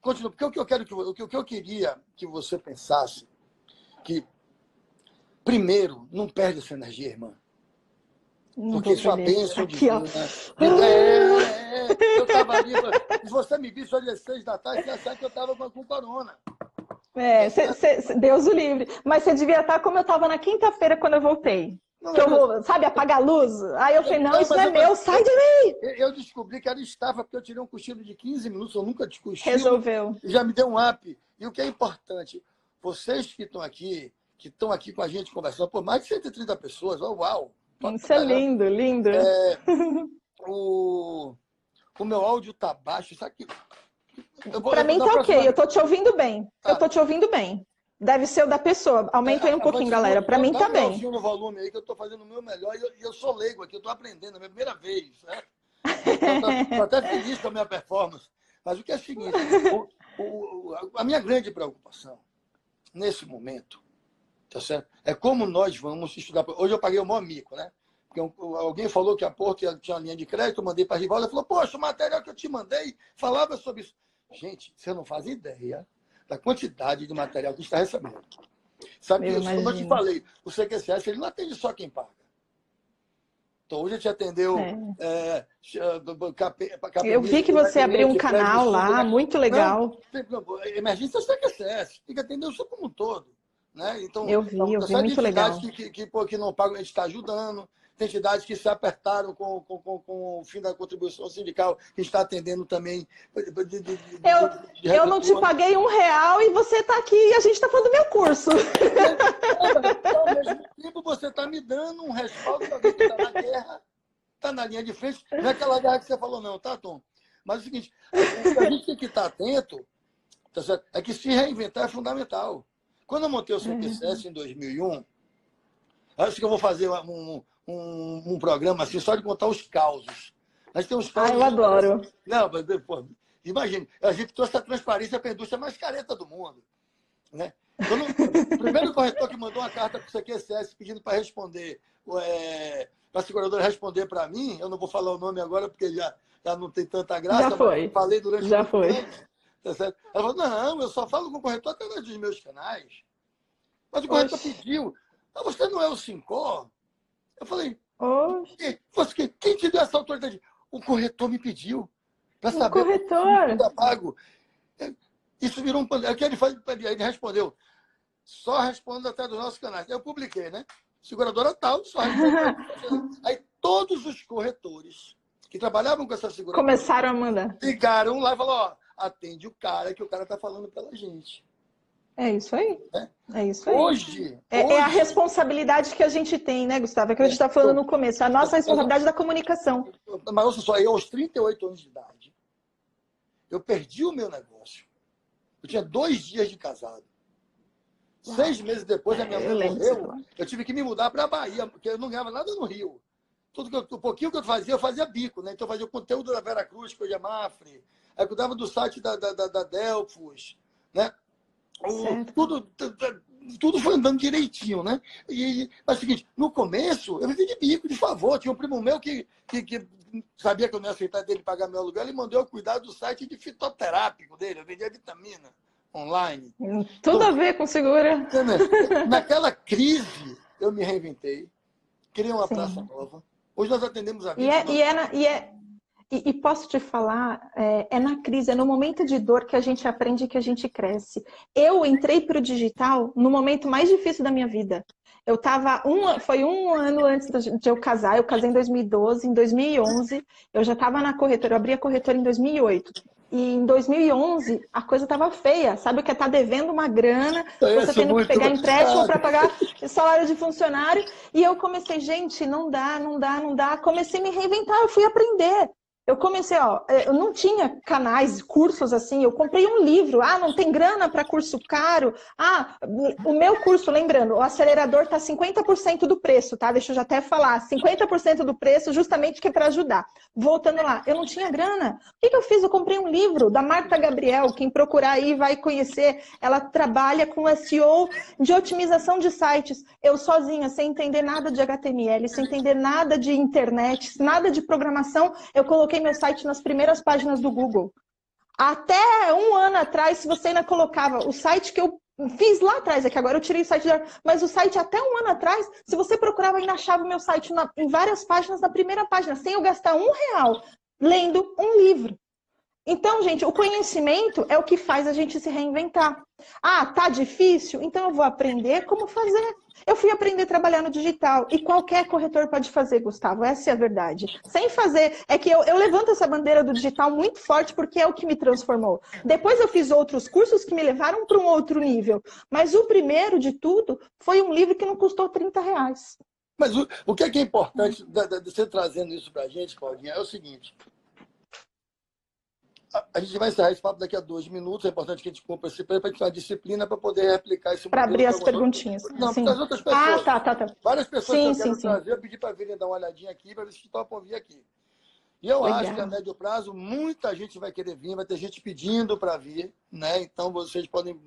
continua, porque o que eu quero que o que eu queria que você pensasse que primeiro não perde essa energia, irmã. Não Porque sua bênção de Deus, né? É, é, eu estava ali, se você me visse hoje às seis da tarde, você achar que eu estava com, com corona. É, cê, cê, Deus o livre. Mas você devia estar como eu estava na quinta-feira quando eu voltei. Não, que eu vou, sabe, apagar a luz. Aí eu falei, não, isso não é meu, sai de mim! Eu descobri que era estafa, porque eu tirei um cochilo de 15 minutos, eu nunca cochilo. Resolveu. Já me deu um up. E o que é importante, vocês que estão aqui, que estão aqui com a gente conversando, por mais de 130 pessoas, oh, uau! Isso é lindo, lindo. É, o, o meu áudio tá baixo, sabe que. Para mim tá ok, próxima... eu tô te ouvindo bem. Tá. Eu tô te ouvindo bem. Deve ser o da pessoa. Aumenta é, aí um pouquinho, galera. Para mim tá bem. no volume aí que eu tô fazendo o meu melhor e eu, eu sou leigo aqui, eu tô aprendendo, é a minha primeira vez, né? Tô, tô até feliz com a minha performance. Mas o que é o seguinte, o, o, a minha grande preocupação nesse momento Tá certo? É como nós vamos estudar. Hoje eu paguei o maior mico, né? Alguém falou que a Porto tinha uma linha de crédito, eu mandei para a rival, ela falou, poxa, o material que eu te mandei falava sobre isso. Gente, você não faz ideia da quantidade de material que está recebendo. Sabe, isso, como eu te falei, o CQCS ele não atende só quem paga. Hoje a gente atendeu. É. É, eu vi que você abriu um canal lá, muito legal. Não, emergência CQCS, tem que atender isso como um todo. Né? Então, eu vi, eu vi muito legal. Que, que, que, que não pagam, a gente está ajudando. Tem entidades que se apertaram com, com, com, com, o fim da contribuição sindical, que está atendendo também. De, de, de, eu, eu não te paguei um real e você está aqui e a gente está falando do meu curso. Ao mesmo tempo, você está me dando um respaldo para ver que está na guerra, está na linha de frente. Não é aquela guerra que você falou, não, tá, Tom? Mas é o seguinte, a gente tem que estar atento, tá certo? é que se reinventar é fundamental. Quando eu montei o CPCS em 2001, acho que eu vou fazer um, um, um programa assim, só de contar os causos. Nós temos causos. Ah, eu adoro. Não, mas, pô, imagine, a gente trouxe a transparência para a indústria mais careta do mundo. Né? Quando, o primeiro corretor que mandou uma carta para o CQCS pedindo para responder, é, para a seguradora responder para mim, eu não vou falar o nome agora porque já, já não tem tanta graça. Já foi. Falei durante Já foi. tá certo? Ela falou, não, eu só falo com o corretor através dos meus canais. Mas o corretor Oxi. pediu. Ah, você não é o Sincor? Eu falei, você, quem te deu essa autoridade? O corretor me pediu. Para saber. O corretor. pago. É, isso virou um. É que ele, faz, ele respondeu. Só respondo até dos nossos canais. Eu publiquei, né? Seguradora tal, só Aí todos os corretores que trabalhavam com essa seguradora. Começaram a mandar. Ligaram lá e falaram: ó, atende o cara que o cara tá falando pela gente. É isso aí. É, é isso aí. Hoje é, hoje é, a responsabilidade que a gente tem, né, Gustavo? É que a gente está falando no começo. A nossa responsabilidade da comunicação. Mas olha só, eu aos 38 anos de idade, eu perdi o meu negócio. Eu tinha dois dias de casado. Uau. Seis meses depois, a minha mãe eu morreu. Eu tive que me mudar para a Bahia, porque eu não ganhava nada no Rio. Tudo que eu, o pouquinho que eu fazia, eu fazia bico, né? Então eu fazia o conteúdo da Vera Cruz, coisa Mafre. Aí eu cuidava do site da, da, da, da Delfos, né? Tudo, tudo foi andando direitinho, né? E, mas é o seguinte, no começo, eu vivi de bico, de favor. Tinha um primo meu que, que, que sabia que eu não ia aceitar dele pagar meu aluguel, ele mandou eu cuidar do site de fitoterápico dele. Eu vendia vitamina online. Tudo então, a ver com segura. Naquela crise, eu me reinventei, criei uma Sim. praça nova. Hoje nós atendemos a vida. E é, e é, na, e é, e, e, posso te falar, é, é, na crise, é no momento de dor que a gente aprende que a gente cresce. Eu entrei para o digital no momento mais difícil da minha vida. Eu tava um, foi um ano antes de eu casar. Eu casei em 2012, em 2011 eu já estava na corretora. Eu abri a corretora em 2008. E em 2011 a coisa estava feia. Sabe o que é estar tá devendo uma grana, você tendo que pegar empréstimo para pagar salário de funcionário. E eu comecei, gente, não dá, não dá, não dá. Comecei a me reinventar, eu fui aprender. Eu comecei, ó, é, eu não tinha canais, cursos assim, eu comprei um livro. Ah, não tem grana para curso caro. Ah, o meu curso, lembrando, o acelerador tá 50% do preço, tá? Deixa eu já até falar, 50% do preço justamente que é para ajudar. Voltando lá, eu não tinha grana. O que, que eu fiz? Eu comprei um livro da Marta Gabriel, quem procurar aí vai conhecer. Ela trabalha com SEO de otimização de sites. Eu sozinha, sem entender nada de HTML, sem entender nada de internet, nada de programação, eu coloquei coloquei meu site nas primeiras páginas do Google. Até um ano atrás, se você ainda colocava o site que eu fiz lá atrás, é que agora eu tirei o site, mas o site até um ano atrás, se você procurava, ainda achava o meu site na, em várias páginas na primeira página, sem eu gastar um real lendo um livro. Então, gente, o conhecimento é o que faz a gente se reinventar. Ah, tá difícil? Então eu vou aprender como fazer. Eu fui aprender a trabalhar no digital e qualquer corretor pode fazer, Gustavo. Essa é a verdade. Sem fazer, é que eu, eu levanto essa bandeira do digital muito forte porque é o que me transformou. Depois eu fiz outros cursos que me levaram para um outro nível. Mas o primeiro de tudo foi um livro que não custou 30 reais. Mas o, o que é, que é importante de, de você trazendo isso para a gente, Claudinha, é o seguinte a gente vai encerrar esse papo daqui a dois minutos. É importante que a gente cumpra esse para a gente ter uma disciplina para poder replicar esse Para abrir as perguntinhas. Não, para as outras pessoas. Ah, tá, tá, tá. Várias pessoas sim, que eu quero sim, trazer, sim. eu pedi para virem dar uma olhadinha aqui para ver se topam vir aqui. E eu Legal. acho que a médio prazo muita gente vai querer vir, vai ter gente pedindo para vir, né? Então vocês podem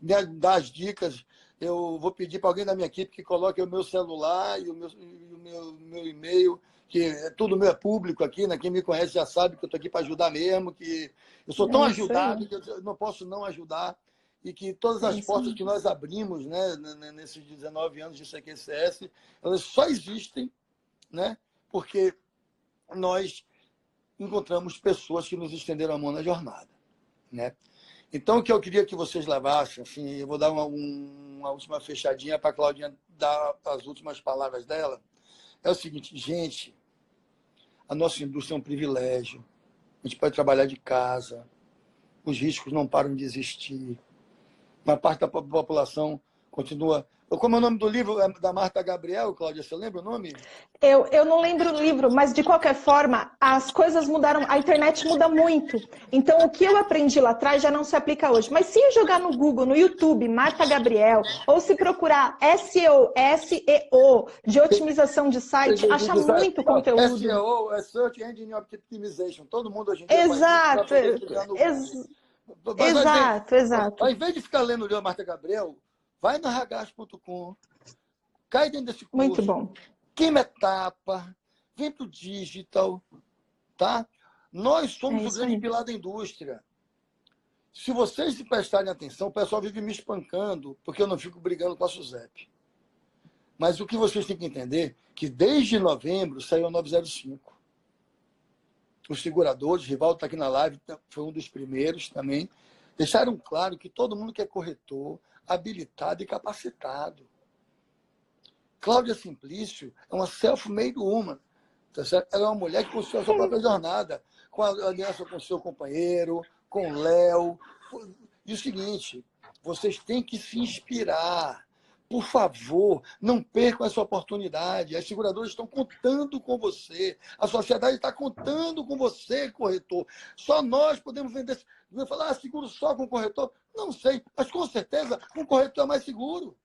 me dar as dicas. Eu vou pedir para alguém da minha equipe que coloque o meu celular e o meu, e o meu, meu e-mail que é tudo meu é público aqui, né? Quem me conhece já sabe que eu estou aqui para ajudar mesmo, que eu sou tão é ajudado que eu não posso não ajudar e que todas as é portas que nós abrimos, né, nesses 19 anos de CQCS, elas só existem né? Porque nós encontramos pessoas que nos estenderam a mão na jornada, né? Então, o que eu queria que vocês levassem, assim, eu vou dar uma, uma última fechadinha para a Claudinha dar as últimas palavras dela, é o seguinte, gente, a nossa indústria é um privilégio, a gente pode trabalhar de casa, os riscos não param de existir, uma parte da população continua como é o nome do livro é da Marta Gabriel, Cláudia? Você lembra o nome? Eu, eu não lembro o livro, mas de qualquer forma, as coisas mudaram, a internet muda muito. Então, o que eu aprendi lá atrás já não se aplica hoje. Mas se eu jogar no Google, no YouTube, Marta Gabriel, ou se procurar SEO, SEO, de otimização de site, acha muito conteúdo. SEO é Search Engine Optimization. Todo mundo hoje em dia Exato. Exato, exato. Ao invés de ficar lendo o livro da Marta Gabriel, Vai no ragaz.com, cai dentro desse curso. Muito bom. Queima etapa, vem para o digital, tá? Nós somos é o grande pilar da indústria. Se vocês se prestarem atenção, o pessoal vive me espancando porque eu não fico brigando com a Suzep. Mas o que vocês têm que entender é que desde novembro saiu a 905. Os seguradores, o Rivaldo está aqui na live, foi um dos primeiros também, deixaram claro que todo mundo que é corretor, habilitado e capacitado. Cláudia Simplício é uma self-made woman. Tá certo? Ela é uma mulher que construiu a sua própria jornada, com a aliança com o seu companheiro, com o Léo. E o seguinte, vocês têm que se inspirar. Por favor, não percam essa oportunidade. As seguradoras estão contando com você. A sociedade está contando com você, corretor. Só nós podemos vender. Vai falar, ah, seguro só com corretor? Não sei, mas com certeza um corretor é mais seguro.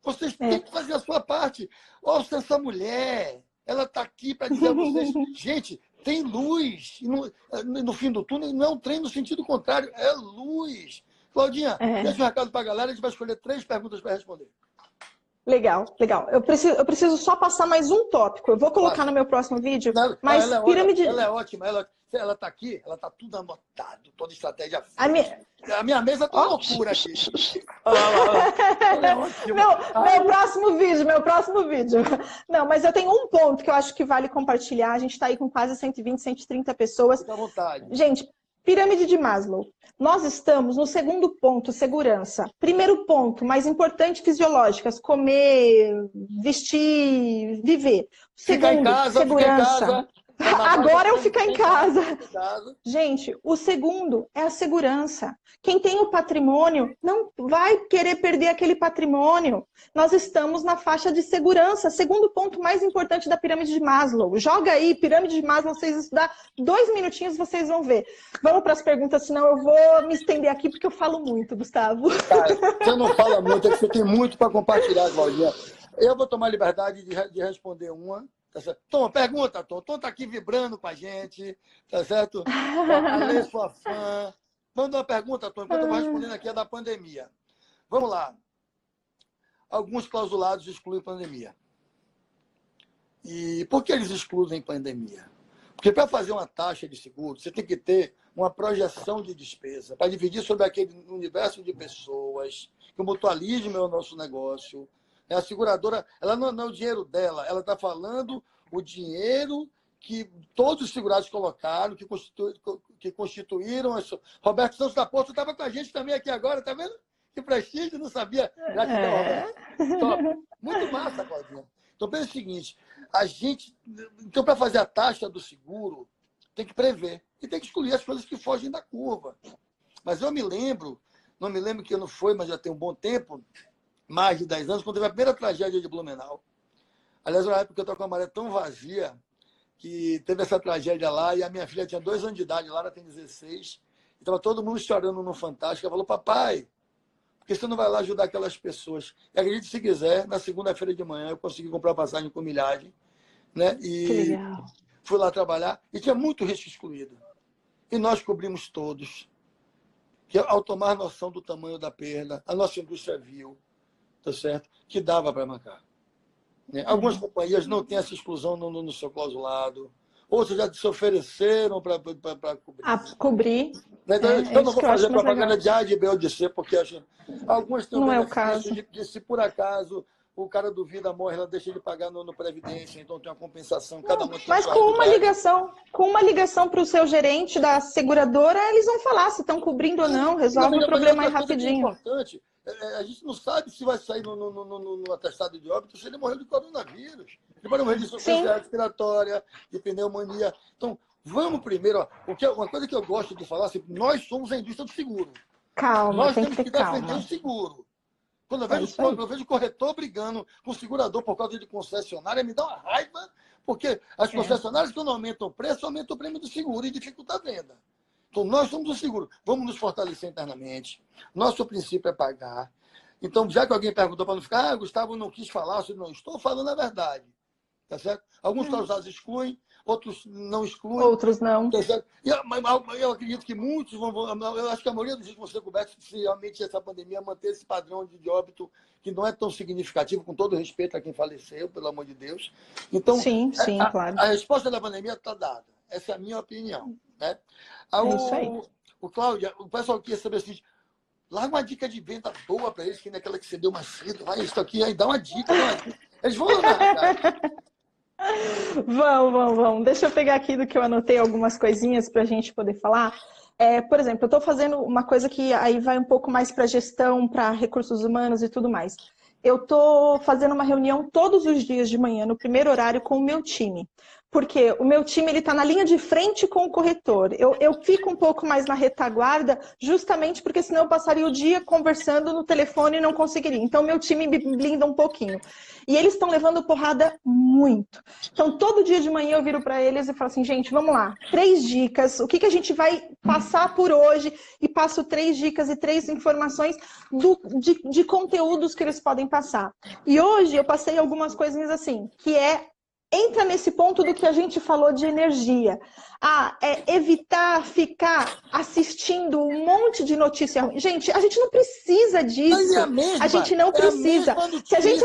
Vocês têm que fazer a sua parte. Ouça essa mulher. Ela está aqui para dizer a vocês, gente, tem luz. No, no, fim do túnel não é um trem no sentido contrário, é luz. Claudinha, é. deixa um recado para a galera, a gente vai escolher três perguntas para responder. Legal, legal. Eu preciso, eu preciso só passar mais um tópico. Eu vou colocar Passa. no meu próximo vídeo, não, mas ela é, pirâmide... Ela é ótima, ela, ela tá aqui, ela tá tudo anotado, toda estratégia. A minha... a minha mesa tá loucura aqui. é meu, meu próximo vídeo, meu próximo vídeo. Não, mas eu tenho um ponto que eu acho que vale compartilhar. A gente está aí com quase 120, 130 pessoas. Fica à vontade. Gente, Pirâmide de Maslow. Nós estamos no segundo ponto, segurança. Primeiro ponto, mais importante, fisiológicas, comer, vestir, viver. Segundo, ficar em casa, segurança. Ficar em casa. Agora eu ficar em casa. Gente, o segundo é a segurança. Quem tem o patrimônio não vai querer perder aquele patrimônio. Nós estamos na faixa de segurança. Segundo ponto mais importante da pirâmide de Maslow. Joga aí, pirâmide de Maslow, vocês estudar dois minutinhos, vocês vão ver. Vamos para as perguntas, senão eu vou me estender aqui porque eu falo muito, Gustavo. Cara, você não fala muito, é que você tem muito para compartilhar, Claudinha. Eu vou tomar liberdade de, de responder uma Tá certo? Tom, pergunta, Tom. Tom tá aqui vibrando com a gente, tá certo? Alê, sua fã. Manda uma pergunta, Tom, enquanto eu vou respondendo aqui a da pandemia. Vamos lá. Alguns clausulados excluem pandemia. E por que eles excluem pandemia? Porque para fazer uma taxa de seguro, você tem que ter uma projeção de despesa para dividir sobre aquele universo de pessoas, que o mutualismo é o nosso negócio, é a seguradora, ela não, não é o dinheiro dela, ela está falando o dinheiro que todos os segurados colocaram, que, constitu, que constituíram. Isso. Roberto Santos da Porta estava com a gente também aqui agora, tá vendo? Que prestígio, não sabia. Gratidão, é. Roberto. Top. Muito massa, Claudinha. Então, pensa o seguinte: a gente. Então, para fazer a taxa do seguro, tem que prever. E tem que excluir as coisas que fogem da curva. Mas eu me lembro, não me lembro que não foi, mas já tem um bom tempo, mais de 10 anos, quando teve a primeira tragédia de Blumenau. Aliás, na época eu estava com a maré tão vazia que teve essa tragédia lá e a minha filha tinha dois anos de idade, Lara tem 16. Estava todo mundo chorando no Fantástico. Ela falou, papai, por que você não vai lá ajudar aquelas pessoas? E acredite se quiser, na segunda-feira de manhã eu consegui comprar passagem com milhagem. Né? E fui lá trabalhar e tinha muito risco excluído. E nós cobrimos todos. Que ao tomar noção do tamanho da perda, a nossa indústria viu tá certo? que dava para marcar. Né? Algumas companhias não têm essa exclusão no, no seu clausulado, outras já se ofereceram para cobrir. A cobrir. Né? Então, é, eu não vou fazer propaganda de A, de B ou de C, porque acho, algumas têm não é o caso. De, de, se por acaso o cara duvida, morre, ela deixa de pagar no, no Previdência, então tem uma compensação. Cada um mas com uma ligação, com uma ligação para o seu gerente da seguradora, eles vão falar se estão cobrindo ou não, resolve o problema aí rapidinho. É importante. É, é, a gente não sabe se vai sair no, no, no, no, atestado de óbito se ele morreu de coronavírus. Ele pode morrer de insuficiência respiratória, de pneumonia. Então, vamos primeiro. Ó, porque uma coisa que eu gosto de falar, assim, nós somos a indústria do seguro. Calma, nós temos que, que defender calma. o seguro. Quando eu vejo, é quando eu vejo corretor brigando com o segurador por causa de concessionária, me dá uma raiva, porque as é. concessionárias, quando aumentam o preço, aumentam o prêmio do seguro e dificulta a venda. Então, nós somos o seguro. Vamos nos fortalecer internamente. Nosso princípio é pagar. Então, já que alguém perguntou para não ficar, ah, Gustavo não quis falar, não estou falando a verdade. Tá certo? Alguns clausados excluem, outros não excluem. Outros não. Tá eu, eu acredito que muitos vão, Eu acho que a maioria dos dias vão ser cobertos se realmente essa pandemia manter esse padrão de, de óbito que não é tão significativo, com todo respeito a quem faleceu, pelo amor de Deus. Então, sim, é, sim, a, claro. A resposta da pandemia está dada. Essa é a minha opinião. Né? é isso aí. O, o Cláudia, o pessoal queria saber assim, larga uma dica de venda boa para eles, que naquela que você deu mais cedo, vai isso aqui, aí dá uma dica. Eles vão cara. Vão, vão, vão. Deixa eu pegar aqui do que eu anotei algumas coisinhas para a gente poder falar. É, por exemplo, eu estou fazendo uma coisa que aí vai um pouco mais para gestão, para recursos humanos e tudo mais. Eu estou fazendo uma reunião todos os dias de manhã, no primeiro horário, com o meu time porque o meu time está na linha de frente com o corretor. Eu, eu fico um pouco mais na retaguarda, justamente porque senão eu passaria o dia conversando no telefone e não conseguiria. Então, meu time me blinda um pouquinho. E eles estão levando porrada muito. Então, todo dia de manhã eu viro para eles e falo assim, gente, vamos lá, três dicas, o que, que a gente vai passar por hoje? E passo três dicas e três informações do, de, de conteúdos que eles podem passar. E hoje eu passei algumas coisinhas assim, que é entra nesse ponto do que a gente falou de energia. Ah, é evitar ficar assistindo um monte de notícia ruim. Gente, a gente não precisa disso. É a, mesma, a, gente não é precisa. Se a gente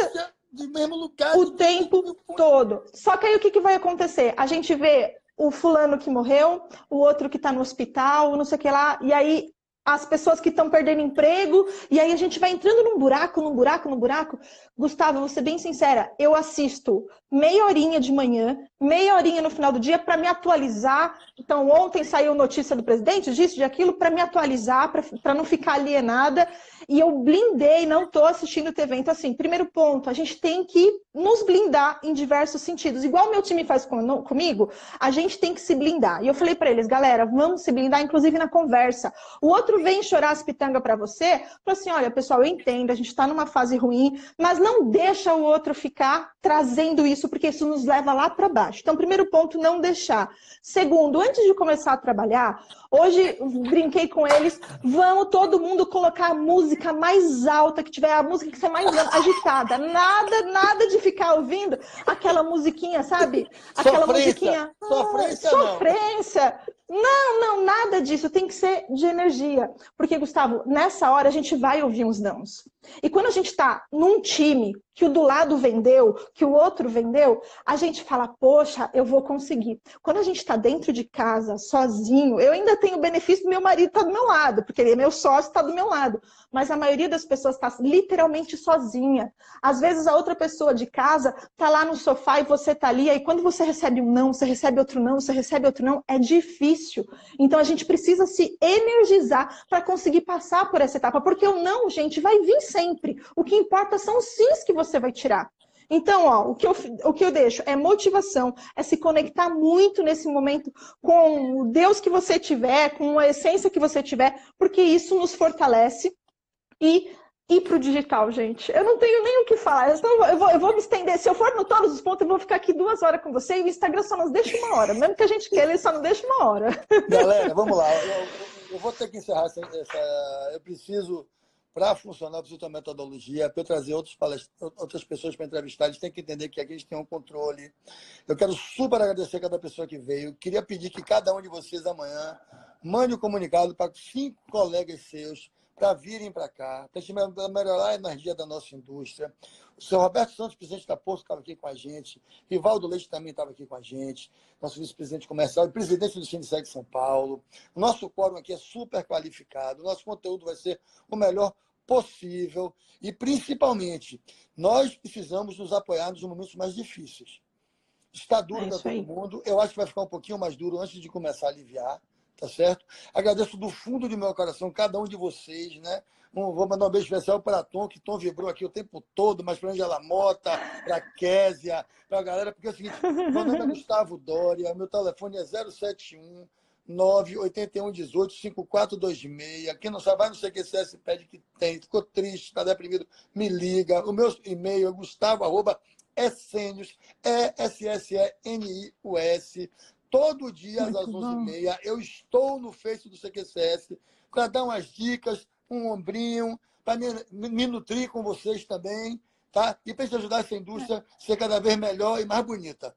lugar, o tempo todo. Só que aí o que, que vai acontecer? A gente vê o fulano que morreu, o outro que está no hospital, não sei o que lá, e aí as pessoas que estão perdendo emprego, e aí a gente vai entrando num buraco, num buraco, num buraco. Gustavo, vou ser bem sincera, eu assisto meia horinha de manhã, meia horinha no final do dia para me atualizar. Então, ontem saiu notícia do presidente disso, de aquilo, para me atualizar, para não ficar alienada. E eu blindei, não estou assistindo TV. Então, assim, primeiro ponto, a gente tem que nos blindar em diversos sentidos. Igual meu time faz com, comigo, a gente tem que se blindar. E eu falei para eles, galera, vamos se blindar, inclusive na conversa. O outro vem chorar as pitangas para você, falou assim, olha, pessoal, eu entendo, a gente está numa fase ruim, mas não deixa o outro ficar trazendo isso, porque isso nos leva lá para baixo. Então, primeiro ponto, não deixar. Segundo, antes de começar a trabalhar, hoje brinquei com eles, vamos todo mundo colocar a música mais alta que tiver, a música que ser mais agitada. Nada, nada de ficar ouvindo aquela musiquinha, sabe? Aquela sofrência. musiquinha. Sofrência, ah, sofrência. Não, não, nada disso. Tem que ser de energia. Porque, Gustavo, nessa hora a gente vai ouvir uns nãos. E quando a gente está num time que o do lado vendeu, que o outro vendeu, a gente fala, poxa, eu vou conseguir. Quando a gente está dentro de casa, sozinho, eu ainda tenho o benefício do meu marido estar tá do meu lado, porque ele é meu sócio, está do meu lado. Mas a maioria das pessoas está literalmente sozinha. Às vezes a outra pessoa de casa está lá no sofá e você está ali, aí quando você recebe um não, você recebe outro não, você recebe outro não, é difícil. Então a gente precisa se energizar para conseguir passar por essa etapa, porque o não, gente, vai vir sempre. O que importa são os sims que você vai tirar. Então, ó, o, que eu, o que eu deixo é motivação, é se conectar muito nesse momento com o Deus que você tiver, com a essência que você tiver, porque isso nos fortalece e ir para o digital, gente. Eu não tenho nem o que falar. Então, eu, vou, eu vou me estender. Se eu for no todos os pontos, eu vou ficar aqui duas horas com você e o Instagram só nos deixa uma hora. Mesmo que a gente queira, ele só não deixa uma hora. Galera, vamos lá. Eu, eu vou ter que encerrar essa. essa eu preciso para funcionar, precisa ter metodologia, para eu trazer outros outras pessoas para entrevistar, eles têm que entender que aqui a gente tem um controle. Eu quero super agradecer a cada pessoa que veio. Queria pedir que cada um de vocês amanhã mande um comunicado para cinco colegas seus para virem para cá, para melhorar a energia da nossa indústria. O senhor Roberto Santos, presidente da Poço, estava aqui com a gente. Rivaldo Leite também estava aqui com a gente. Nosso vice-presidente comercial e presidente do Sindicato de São Paulo. O nosso quórum aqui é super qualificado. O nosso conteúdo vai ser o melhor possível e, principalmente, nós precisamos nos apoiar nos momentos mais difíceis. Está duro é para todo mundo. Eu acho que vai ficar um pouquinho mais duro antes de começar a aliviar, tá certo? Agradeço do fundo do meu coração cada um de vocês, né? Um, vou mandar um beijo especial para Tom, que Tom vibrou aqui o tempo todo, mas para Angela Mota, para Késia, para a galera, porque é o seguinte, meu nome é Gustavo Dória, meu telefone é 071 981 18 5426. Quem não sabe, vai no CQCS, pede que tem. Ficou triste, está deprimido, me liga. O meu e-mail é gustavo, arroba, essenius, E-S-S-E-N-I-U-S. Todo dia, Muito às 11h30, eu estou no Face do CQCS para dar umas dicas, um ombrinho, para me, me, nutrir com vocês também, tá? E para ajudar essa indústria a ser cada vez melhor e mais bonita.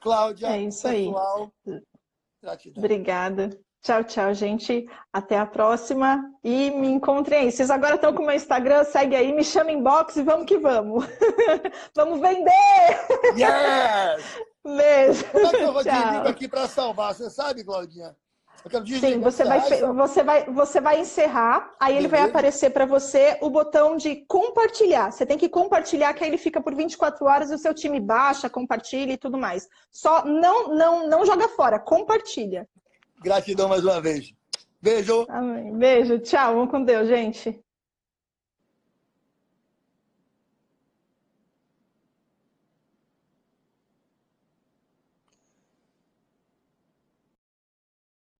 Cláudia, é isso pessoal, aí. gratidão. Obrigada. Tchau, tchau, gente. Até a próxima. E me encontrem aí. Vocês agora estão com o meu Instagram, segue aí, me chama inbox e vamos que vamos. vamos vender! Yes! Beijo. Que eu vou te aqui para salvar? Você sabe, Claudinha? Sim, você vai, você, vai, você vai encerrar, aí ele vai aparecer para você o botão de compartilhar. Você tem que compartilhar, que aí ele fica por 24 horas e o seu time baixa, compartilha e tudo mais. Só não, não, não joga fora, compartilha. Gratidão mais uma vez. Beijo. Amém. Beijo, tchau. Vamos com Deus, gente.